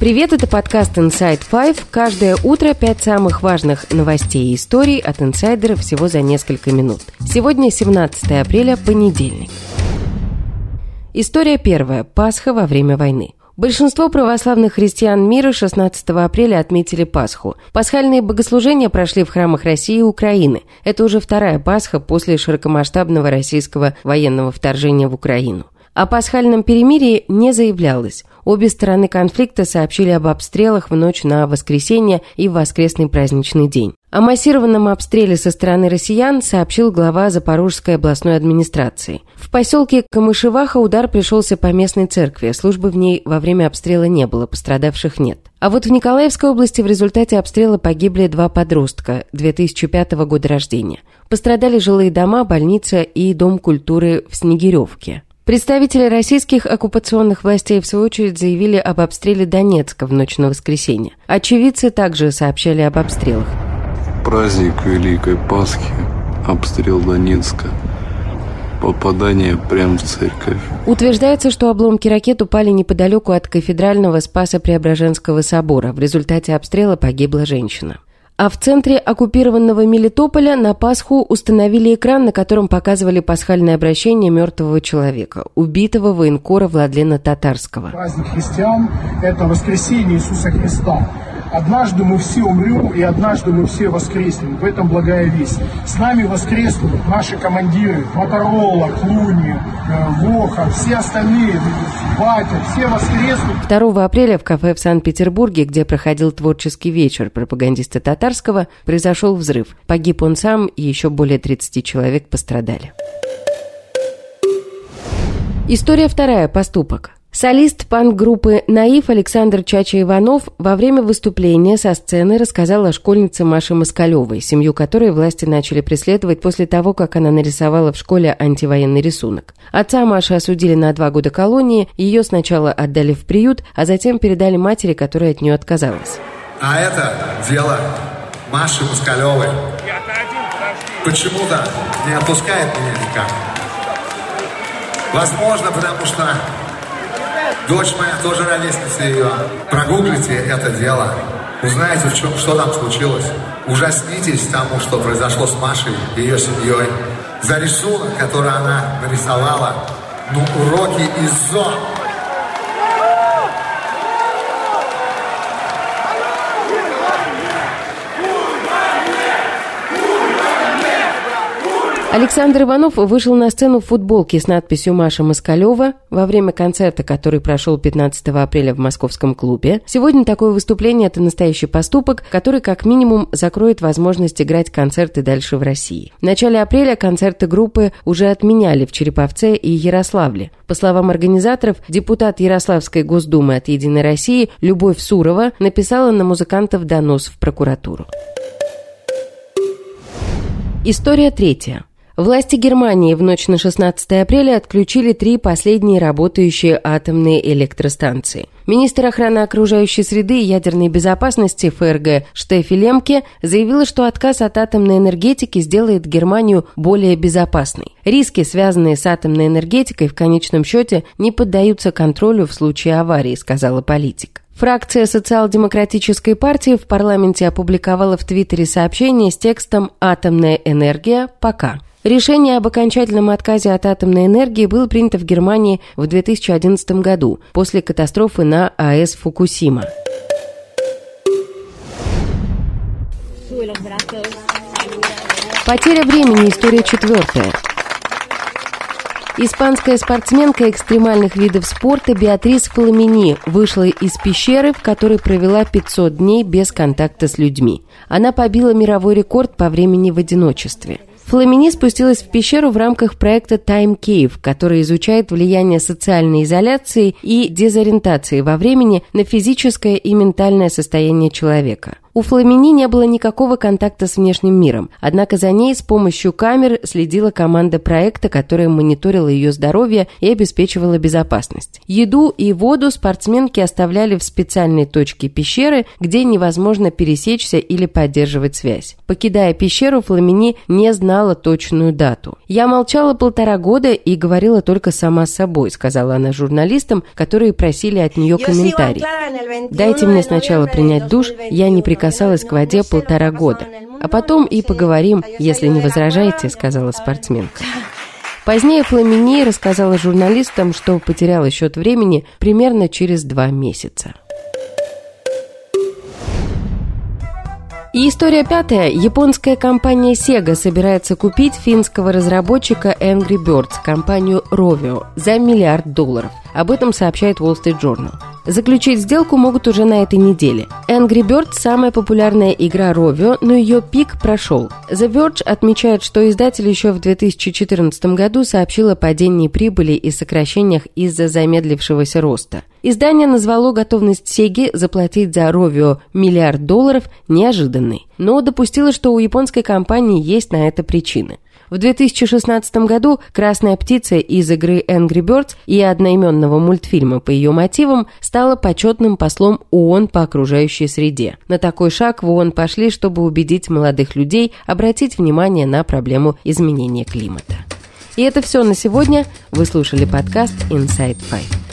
Привет, это подкаст Inside Five. Каждое утро пять самых важных новостей и историй от инсайдеров всего за несколько минут. Сегодня 17 апреля, понедельник. История первая. Пасха во время войны. Большинство православных христиан мира 16 апреля отметили Пасху. Пасхальные богослужения прошли в храмах России и Украины. Это уже вторая Пасха после широкомасштабного российского военного вторжения в Украину. О пасхальном перемирии не заявлялось. Обе стороны конфликта сообщили об обстрелах в ночь на воскресенье и в воскресный праздничный день. О массированном обстреле со стороны россиян сообщил глава Запорожской областной администрации. В поселке Камышеваха удар пришелся по местной церкви, службы в ней во время обстрела не было, пострадавших нет. А вот в Николаевской области в результате обстрела погибли два подростка 2005 года рождения. Пострадали жилые дома, больница и дом культуры в Снегиревке. Представители российских оккупационных властей в свою очередь заявили об обстреле Донецка в ночь на воскресенье. Очевидцы также сообщали об обстрелах. Праздник Великой Пасхи, обстрел Донецка, попадание прямо в церковь. Утверждается, что обломки ракет упали неподалеку от кафедрального Спаса-Преображенского собора. В результате обстрела погибла женщина. А в центре оккупированного Мелитополя на Пасху установили экран, на котором показывали пасхальное обращение мертвого человека, убитого военкора Владлена Татарского. Праздник христиан – это воскресение Иисуса Христа. Однажды мы все умрем, и однажды мы все воскреснем. В этом благая весть. С нами воскреснут наши командиры, Моторола, Клуни, э, Воха, все остальные, Батя, все воскреснут. 2 апреля в кафе в Санкт-Петербурге, где проходил творческий вечер пропагандиста Татарского, произошел взрыв. Погиб он сам, и еще более 30 человек пострадали. История вторая. Поступок. Солист панк-группы «Наив» Александр Чача Иванов во время выступления со сцены рассказал о школьнице Маше Москалевой, семью которой власти начали преследовать после того, как она нарисовала в школе антивоенный рисунок. Отца Маши осудили на два года колонии, ее сначала отдали в приют, а затем передали матери, которая от нее отказалась. А это дело Маши Москалевой. Почему-то не отпускает меня никак. Возможно, потому что Дочь моя тоже ровесница ее. Прогуглите это дело. Узнаете, в чем, что там случилось. Ужаснитесь тому, что произошло с Машей и ее семьей. За рисунок, который она нарисовала, ну, уроки из зон. Александр Иванов вышел на сцену в футболке с надписью «Маша Москалева» во время концерта, который прошел 15 апреля в московском клубе. Сегодня такое выступление – это настоящий поступок, который как минимум закроет возможность играть концерты дальше в России. В начале апреля концерты группы уже отменяли в Череповце и Ярославле. По словам организаторов, депутат Ярославской Госдумы от «Единой России» Любовь Сурова написала на музыкантов донос в прокуратуру. История третья. Власти Германии в ночь на 16 апреля отключили три последние работающие атомные электростанции. Министр охраны окружающей среды и ядерной безопасности ФРГ Штефи Лемке заявила, что отказ от атомной энергетики сделает Германию более безопасной. Риски, связанные с атомной энергетикой, в конечном счете не поддаются контролю в случае аварии, сказала политик. Фракция социал-демократической партии в парламенте опубликовала в Твиттере сообщение с текстом «Атомная энергия. Пока». Решение об окончательном отказе от атомной энергии было принято в Германии в 2011 году после катастрофы на АЭС Фукусима. Потеря времени. История четвертая. Испанская спортсменка экстремальных видов спорта Беатрис Фламини вышла из пещеры, в которой провела 500 дней без контакта с людьми. Она побила мировой рекорд по времени в одиночестве. Фламини спустилась в пещеру в рамках проекта Time Cave, который изучает влияние социальной изоляции и дезориентации во времени на физическое и ментальное состояние человека. У Фламини не было никакого контакта с внешним миром, однако за ней с помощью камер следила команда проекта, которая мониторила ее здоровье и обеспечивала безопасность. Еду и воду спортсменки оставляли в специальной точке пещеры, где невозможно пересечься или поддерживать связь. Покидая пещеру, Фламини не знала точную дату. «Я молчала полтора года и говорила только сама с собой», сказала она журналистам, которые просили от нее комментарий. «Дайте мне сначала принять душ, я не прекращаю прикасалась к воде полтора года. А потом и поговорим, если не возражаете», — сказала спортсменка. Позднее Фламини рассказала журналистам, что потеряла счет времени примерно через два месяца. И история пятая. Японская компания Sega собирается купить финского разработчика Angry Birds, компанию Rovio, за миллиард долларов. Об этом сообщает Wall Street Journal. Заключить сделку могут уже на этой неделе. Angry Birds – самая популярная игра Rovio, но ее пик прошел. The Verge отмечает, что издатель еще в 2014 году сообщил о падении прибыли и сокращениях из-за замедлившегося роста. Издание назвало готовность Сеги заплатить за Rovio миллиард долларов неожиданной, но допустило, что у японской компании есть на это причины – в 2016 году «Красная птица» из игры Angry Birds и одноименного мультфильма по ее мотивам стала почетным послом ООН по окружающей среде. На такой шаг в ООН пошли, чтобы убедить молодых людей обратить внимание на проблему изменения климата. И это все на сегодня. Вы слушали подкаст Inside Five.